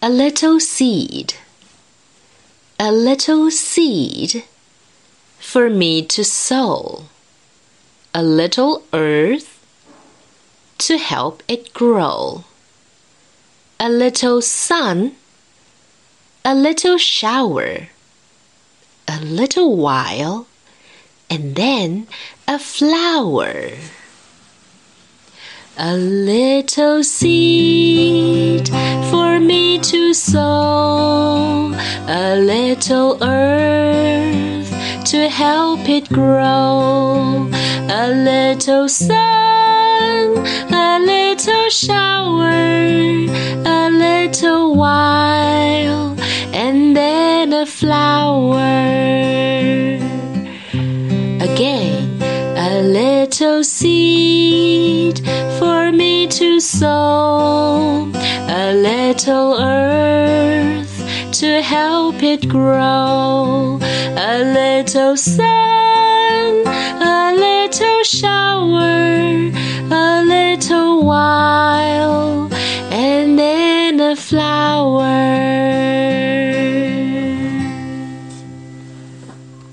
a little seed, a little seed for me to sow, a little earth to help it grow, a little sun, a little shower, a little while, and then a flower. A little seed for sow, a little earth to help it grow, a little sun, a little shower, a little while, and then a flower. Again, a little seed sow, a little earth to help it grow, a little sun, a little shower, a little while, and then a flower.